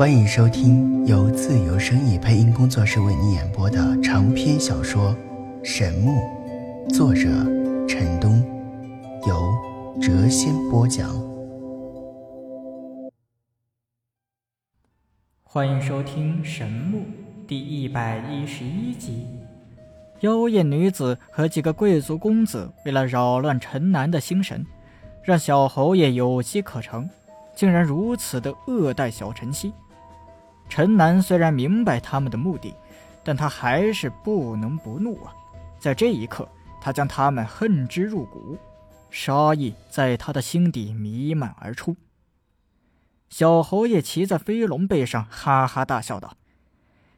欢迎收听由自由声意配音工作室为你演播的长篇小说《神木》，作者陈东，由谪仙播讲。欢迎收听《神木》第一百一十一集。妖艳女子和几个贵族公子为了扰乱陈南的心神，让小侯爷有机可乘。竟然如此的恶待小晨曦，陈南虽然明白他们的目的，但他还是不能不怒啊！在这一刻，他将他们恨之入骨，杀意在他的心底弥漫而出。小侯爷骑在飞龙背上，哈哈大笑道：“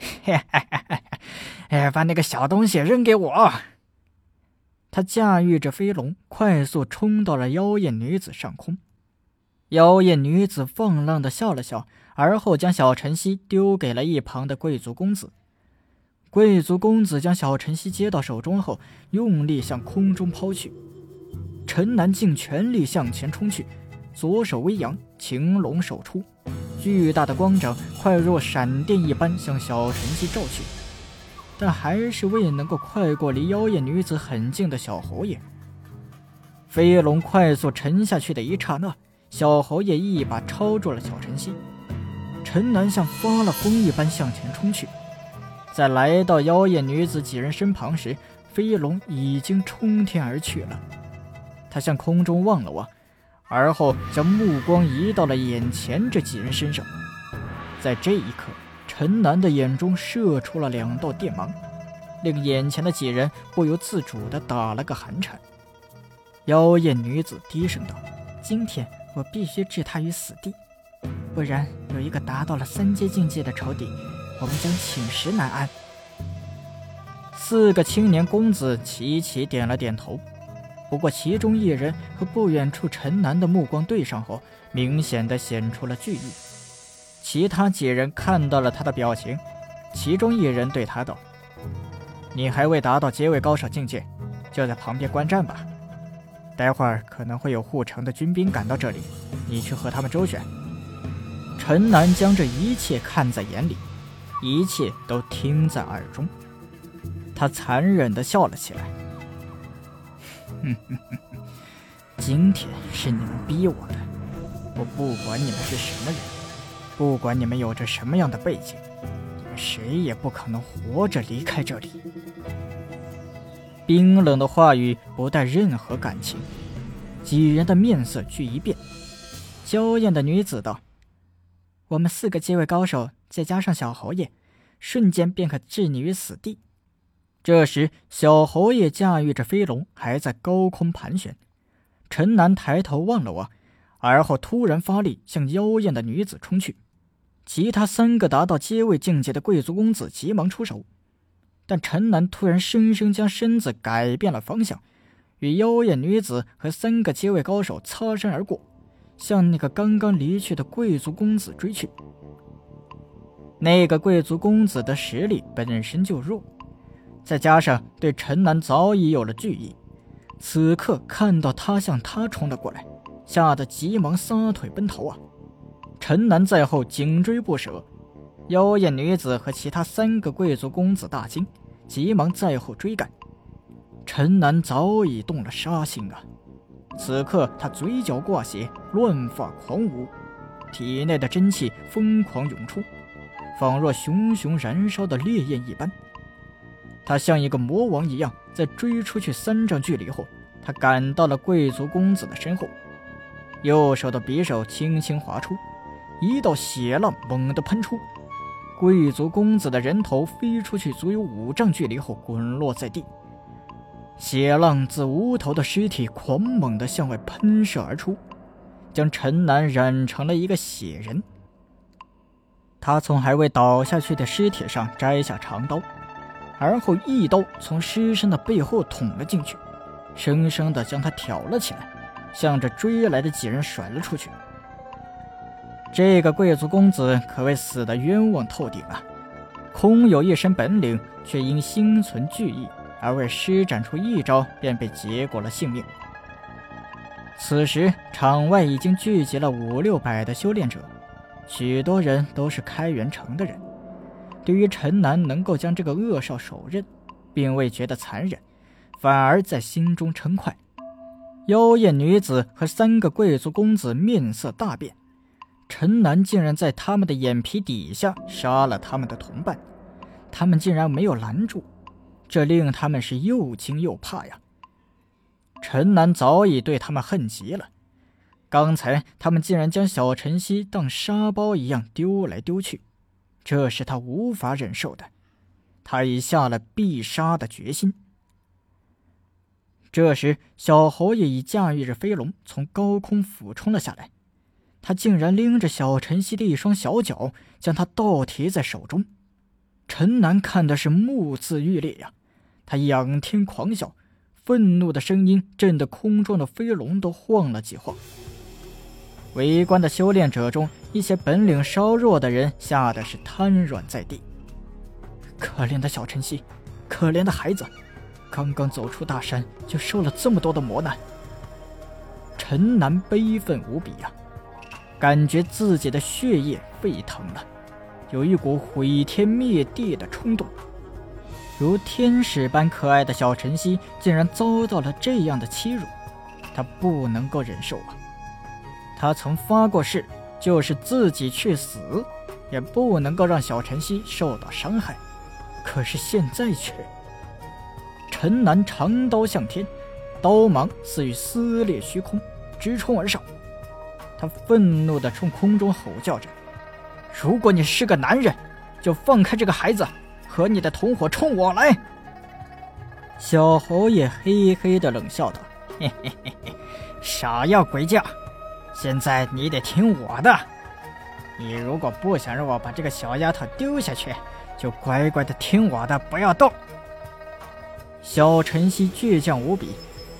嘿嘿嘿嘿，哎，把那个小东西扔给我！”他驾驭着飞龙，快速冲到了妖艳女子上空。妖艳女子放浪的笑了笑，而后将小晨曦丢给了一旁的贵族公子。贵族公子将小晨曦接到手中后，用力向空中抛去。陈南尽全力向前冲去，左手微扬，青龙手出，巨大的光掌快若闪电一般向小晨曦照去，但还是未能够快过离妖艳女子很近的小侯爷。飞龙快速沉下去的一刹那。小侯爷一把抄住了小晨曦，陈南像发了疯一般向前冲去，在来到妖艳女子几人身旁时，飞龙已经冲天而去了。他向空中望了望，而后将目光移到了眼前这几人身上。在这一刻，陈南的眼中射出了两道电芒，令眼前的几人不由自主地打了个寒颤。妖艳女子低声道：“今天。”我必须置他于死地，不然有一个达到了三阶境界的仇敌，我们将寝食难安。四个青年公子齐齐点了点头，不过其中一人和不远处陈南的目光对上后，明显的显出了惧意。其他几人看到了他的表情，其中一人对他道：“你还未达到阶位高手境界，就在旁边观战吧。”待会儿可能会有护城的军兵赶到这里，你去和他们周旋。陈南将这一切看在眼里，一切都听在耳中。他残忍地笑了起来：“哼哼哼，今天是你们逼我的。我不管你们是什么人，不管你们有着什么样的背景，谁也不可能活着离开这里。”冰冷的话语不带任何感情，几人的面色俱一变。娇艳的女子道：“我们四个阶位高手，再加上小侯爷，瞬间便可置你于死地。”这时，小侯爷驾驭着飞龙，还在高空盘旋。陈南抬头望了望，而后突然发力，向妖艳的女子冲去。其他三个达到阶位境界的贵族公子急忙出手。但陈南突然生生将身子改变了方向，与妖艳女子和三个阶位高手擦身而过，向那个刚刚离去的贵族公子追去。那个贵族公子的实力本身就弱，再加上对陈南早已有了惧意，此刻看到他向他冲了过来，吓得急忙撒腿奔逃啊！陈南在后紧追不舍。妖艳女子和其他三个贵族公子大惊，急忙在后追赶。陈南早已动了杀心啊！此刻他嘴角挂血，乱发狂舞，体内的真气疯狂涌出，仿若熊熊燃烧的烈焰一般。他像一个魔王一样，在追出去三丈距离后，他赶到了贵族公子的身后，右手的匕首轻轻划出，一道血浪猛地喷出。贵族公子的人头飞出去足有五丈距离后滚落在地，血浪自无头的尸体狂猛地向外喷射而出，将陈南染成了一个血人。他从还未倒下去的尸体上摘下长刀，而后一刀从尸身的背后捅了进去，生生地将他挑了起来，向着追来的几人甩了出去。这个贵族公子可谓死得冤枉透顶啊！空有一身本领，却因心存惧意而未施展出一招，便被结果了性命。此时场外已经聚集了五六百的修炼者，许多人都是开元城的人，对于陈南能够将这个恶少手刃，并未觉得残忍，反而在心中称快。妖艳女子和三个贵族公子面色大变，陈南竟然在他们的眼皮底下杀了他们的同伴，他们竟然没有拦住，这令他们是又惊又怕呀。陈南早已对他们恨极了。刚才他们竟然将小晨曦当沙包一样丢来丢去，这是他无法忍受的。他已下了必杀的决心。这时，小侯爷已驾驭着飞龙从高空俯冲了下来，他竟然拎着小晨曦的一双小脚，将他倒提在手中。陈南看的是目眦欲裂呀，他仰天狂笑，愤怒的声音震得空中的飞龙都晃了几晃。围观的修炼者中，一些本领稍弱的人吓得是瘫软在地。可怜的小晨曦，可怜的孩子，刚刚走出大山就受了这么多的磨难。陈南悲愤无比呀，感觉自己的血液沸腾了，有一股毁天灭地的冲动。如天使般可爱的小晨曦，竟然遭到了这样的欺辱，他不能够忍受啊！他曾发过誓，就是自己去死，也不能够让小晨曦受到伤害。可是现在却……陈南长刀向天，刀芒似欲撕裂虚空，直冲而上。他愤怒地冲空中吼叫着：“如果你是个男人，就放开这个孩子，和你的同伙冲我来！”小侯爷嘿嘿地冷笑道：“嘿嘿嘿嘿，傻要鬼叫！”现在你得听我的，你如果不想让我把这个小丫头丢下去，就乖乖的听我的，不要动。小晨曦倔强无比，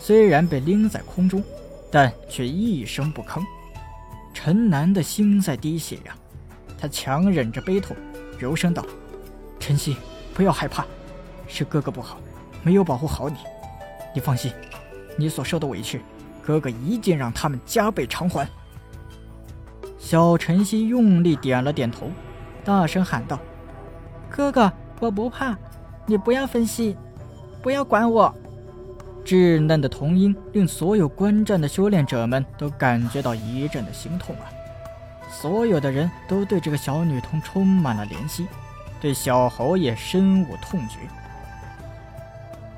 虽然被拎在空中，但却一声不吭。陈南的心在滴血呀，他强忍着悲痛，柔声道：“晨曦，不要害怕，是哥哥不好，没有保护好你。你放心，你所受的委屈。”哥哥一定让他们加倍偿还。小晨曦用力点了点头，大声喊道：“哥哥，我不怕，你不要分析，不要管我。”稚嫩的童音令所有观战的修炼者们都感觉到一阵的心痛啊！所有的人都对这个小女童充满了怜惜，对小侯爷深恶痛绝。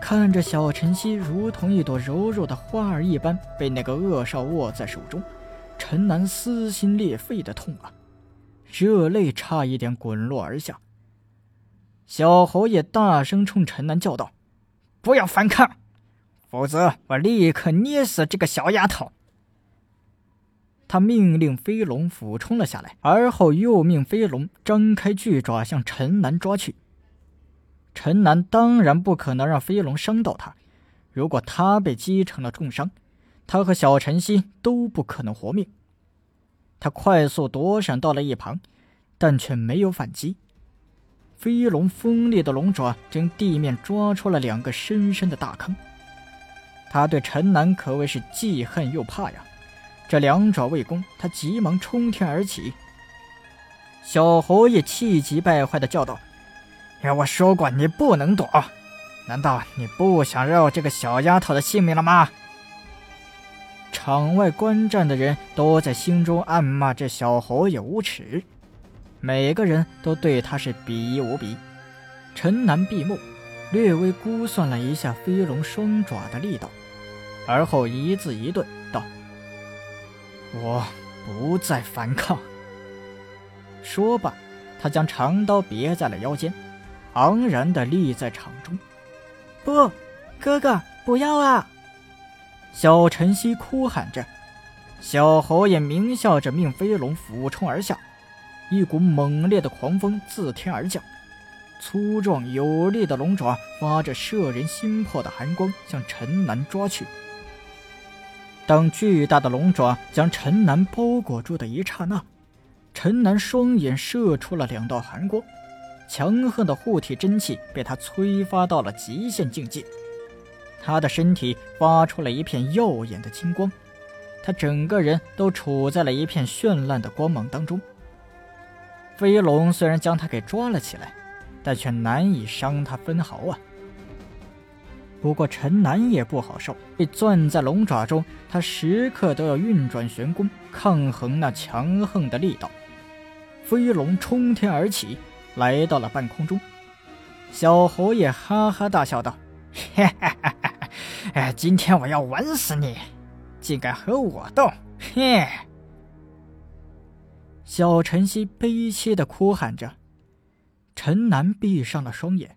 看着小晨曦如同一朵柔弱的花儿一般被那个恶少握在手中，陈南撕心裂肺的痛啊，热泪差一点滚落而下。小侯爷大声冲陈南叫道：“不要反抗，否则我立刻捏死这个小丫头！”他命令飞龙俯冲了下来，而后又命飞龙张开巨爪向陈南抓去。陈南当然不可能让飞龙伤到他，如果他被击成了重伤，他和小晨曦都不可能活命。他快速躲闪到了一旁，但却没有反击。飞龙锋利的龙爪将地面抓出了两个深深的大坑。他对陈南可谓是既恨又怕呀！这两爪未攻，他急忙冲天而起。小侯爷气急败坏地叫道。哎我说过你不能躲，难道你不想要这个小丫头的性命了吗？场外观战的人都在心中暗骂这小侯爷无耻，每个人都对他是鄙夷无比。陈南闭目，略微估算了一下飞龙双爪的力道，而后一字一顿道：“我不再反抗。”说罢，他将长刀别在了腰间。昂然地立在场中，不，哥哥，不要啊！小晨曦哭喊着。小侯爷狞笑着，命飞龙俯冲而下。一股猛烈的狂风自天而降，粗壮有力的龙爪发着摄人心魄的寒光，向陈南抓去。当巨大的龙爪将陈南包裹住的一刹那，陈南双眼射出了两道寒光。强横的护体真气被他催发到了极限境界，他的身体发出了一片耀眼的金光，他整个人都处在了一片绚烂的光芒当中，飞龙虽然将他给抓了起来，但却难以伤他分毫啊。不过陈南也不好受，被攥在龙爪中，他时刻都要运转玄功，抗衡那强横的力道。飞龙冲天而起，来到了半空中。小侯爷哈哈大笑道：“哈哈哈哈哎，今天我要玩死你，竟敢和我斗！”嘿。小晨曦悲切的哭喊着。陈南闭上了双眼，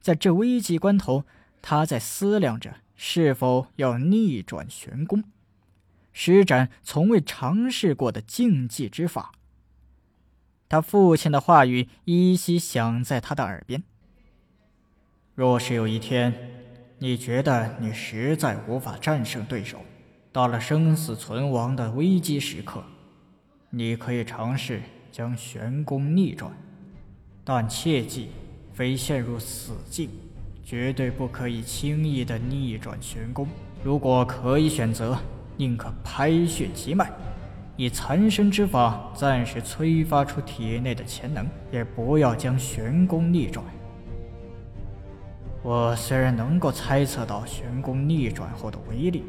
在这危急关头。他在思量着是否要逆转玄功，施展从未尝试过的禁忌之法。他父亲的话语依稀响在他的耳边：“若是有一天，你觉得你实在无法战胜对手，到了生死存亡的危机时刻，你可以尝试将玄功逆转，但切记，非陷入死境。”绝对不可以轻易的逆转玄功。如果可以选择，宁可拍血急脉，以残身之法暂时催发出体内的潜能，也不要将玄功逆转。我虽然能够猜测到玄功逆转后的威力，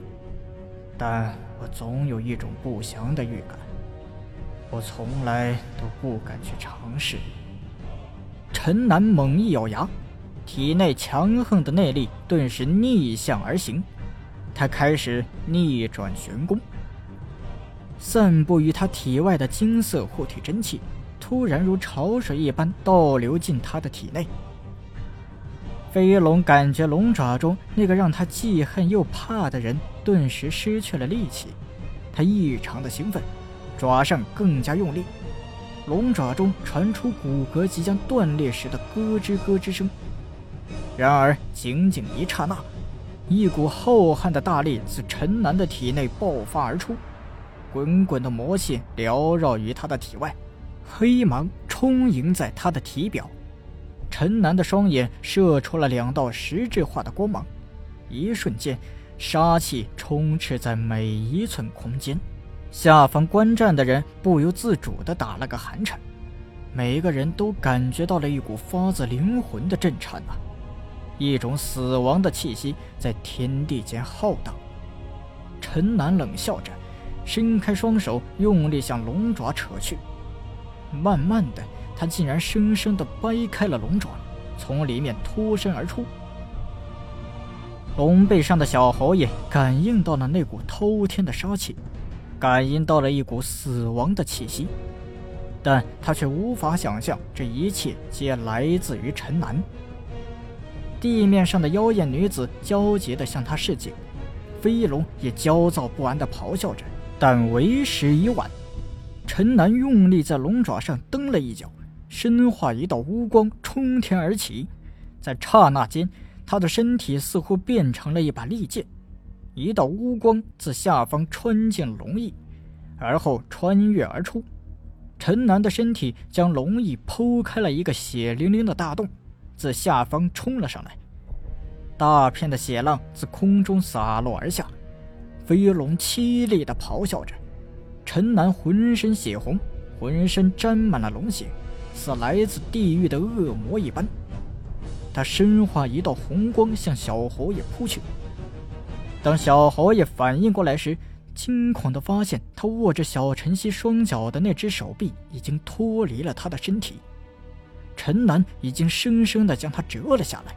但我总有一种不祥的预感，我从来都不敢去尝试。陈南猛一咬牙。体内强横的内力顿时逆向而行，他开始逆转玄功。散布于他体外的金色护体真气，突然如潮水一般倒流进他的体内。飞龙感觉龙爪中那个让他既恨又怕的人顿时失去了力气，他异常的兴奋，爪上更加用力，龙爪中传出骨骼即将断裂时的咯吱咯吱声。然而，仅仅一刹那，一股浩瀚的大力自陈南的体内爆发而出，滚滚的魔气缭绕于他的体外，黑芒充盈在他的体表。陈南的双眼射出了两道实质化的光芒，一瞬间，杀气充斥在每一寸空间。下方观战的人不由自主地打了个寒颤，每个人都感觉到了一股发自灵魂的震颤啊！一种死亡的气息在天地间浩荡。陈南冷笑着，伸开双手，用力向龙爪扯去。慢慢的，他竟然生生的掰开了龙爪，从里面脱身而出。龙背上的小侯爷感应到了那股滔天的杀气，感应到了一股死亡的气息，但他却无法想象这一切皆来自于陈南。地面上的妖艳女子焦急地向他示警，飞龙也焦躁不安地咆哮着，但为时已晚。陈南用力在龙爪上蹬了一脚，身化一道乌光冲天而起，在刹那间，他的身体似乎变成了一把利剑，一道乌光自下方穿进龙翼，而后穿越而出。陈南的身体将龙翼剖开了一个血淋淋的大洞。自下方冲了上来，大片的血浪自空中洒落而下，飞龙凄厉地咆哮着。陈南浑身血红，浑身沾满了龙血，似来自地狱的恶魔一般。他身化一道红光向小侯爷扑去。当小侯爷反应过来时，惊恐地发现他握着小晨曦双脚的那只手臂已经脱离了他的身体。陈南已经生生地将他折了下来，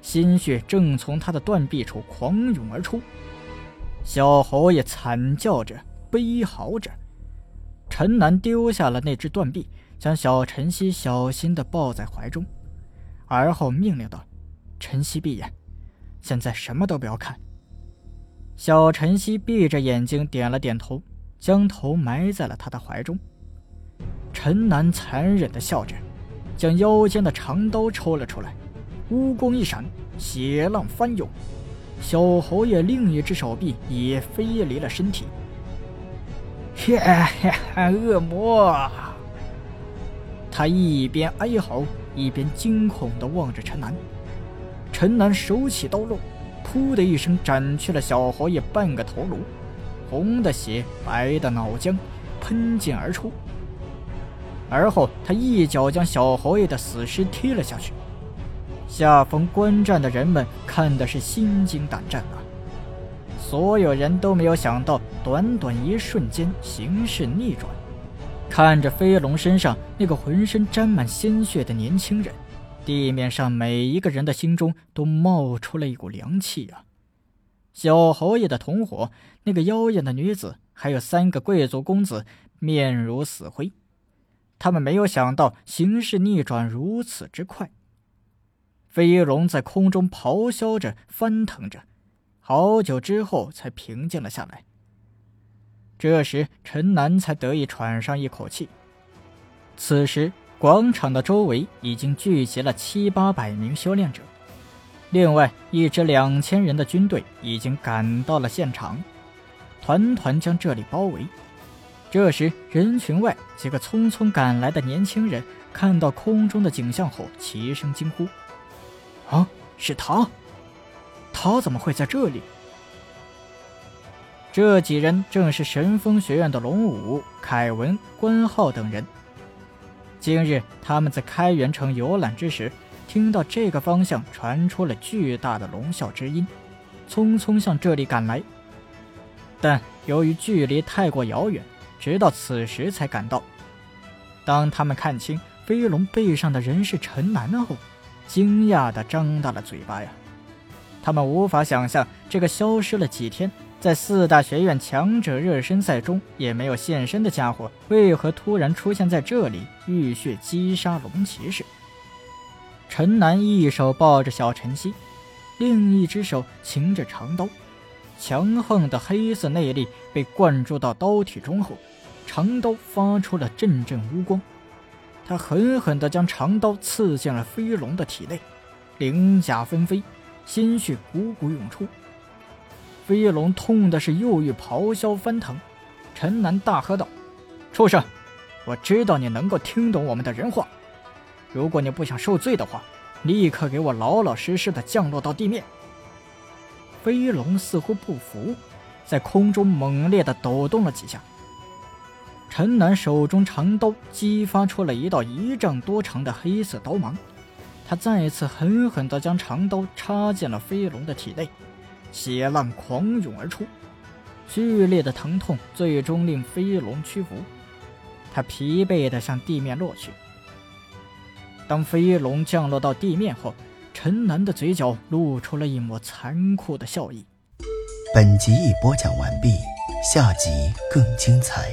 鲜血正从他的断臂处狂涌而出。小侯爷惨叫着，悲嚎着。陈南丢下了那只断臂，将小晨曦小心地抱在怀中，而后命令道：“晨曦，闭眼，现在什么都不要看。”小晨曦闭着眼睛点了点头，将头埋在了他的怀中。陈南残忍地笑着。将腰间的长刀抽了出来，乌光一闪，血浪翻涌，小侯爷另一只手臂也飞离了身体。恶魔！他一边哀嚎，一边惊恐地望着陈南。陈南手起刀落，噗的一声斩去了小侯爷半个头颅，红的血，白的脑浆，喷溅而出。而后他一脚将小侯爷的死尸踢了下去。下方观战的人们看的是心惊胆战啊！所有人都没有想到，短短一瞬间形势逆转。看着飞龙身上那个浑身沾满鲜血的年轻人，地面上每一个人的心中都冒出了一股凉气啊！小侯爷的同伙，那个妖艳的女子，还有三个贵族公子，面如死灰。他们没有想到形势逆转如此之快。飞龙在空中咆哮着，翻腾着，好久之后才平静了下来。这时，陈南才得以喘上一口气。此时，广场的周围已经聚集了七八百名修炼者，另外一支两千人的军队已经赶到了现场，团团将这里包围。这时，人群外几个匆匆赶来的年轻人看到空中的景象后，齐声惊呼。啊，是他！他怎么会在这里？这几人正是神风学院的龙武、凯文、关浩等人。今日他们在开元城游览之时，听到这个方向传出了巨大的龙啸之音，匆匆向这里赶来。但由于距离太过遥远，直到此时才赶到。当他们看清飞龙背上的人是陈南后，惊讶地张大了嘴巴呀！他们无法想象，这个消失了几天，在四大学院强者热身赛中也没有现身的家伙，为何突然出现在这里，浴血击杀龙骑士。陈南一手抱着小晨曦，另一只手擎着长刀，强横的黑色内力被灌注到刀体中后，长刀发出了阵阵乌光。他狠狠地将长刀刺进了飞龙的体内，鳞甲纷飞，鲜血汩汩涌出。飞龙痛的是又欲咆哮翻腾。陈南大喝道：“畜生！我知道你能够听懂我们的人话。如果你不想受罪的话，立刻给我老老实实的降落到地面。”飞龙似乎不服，在空中猛烈的抖动了几下。陈南手中长刀激发出了一道一丈多长的黑色刀芒，他再次狠狠地将长刀插进了飞龙的体内，血浪狂涌而出，剧烈的疼痛最终令飞龙屈服，他疲惫地向地面落去。当飞龙降落到地面后，陈楠的嘴角露出了一抹残酷的笑意。本集已播讲完毕，下集更精彩。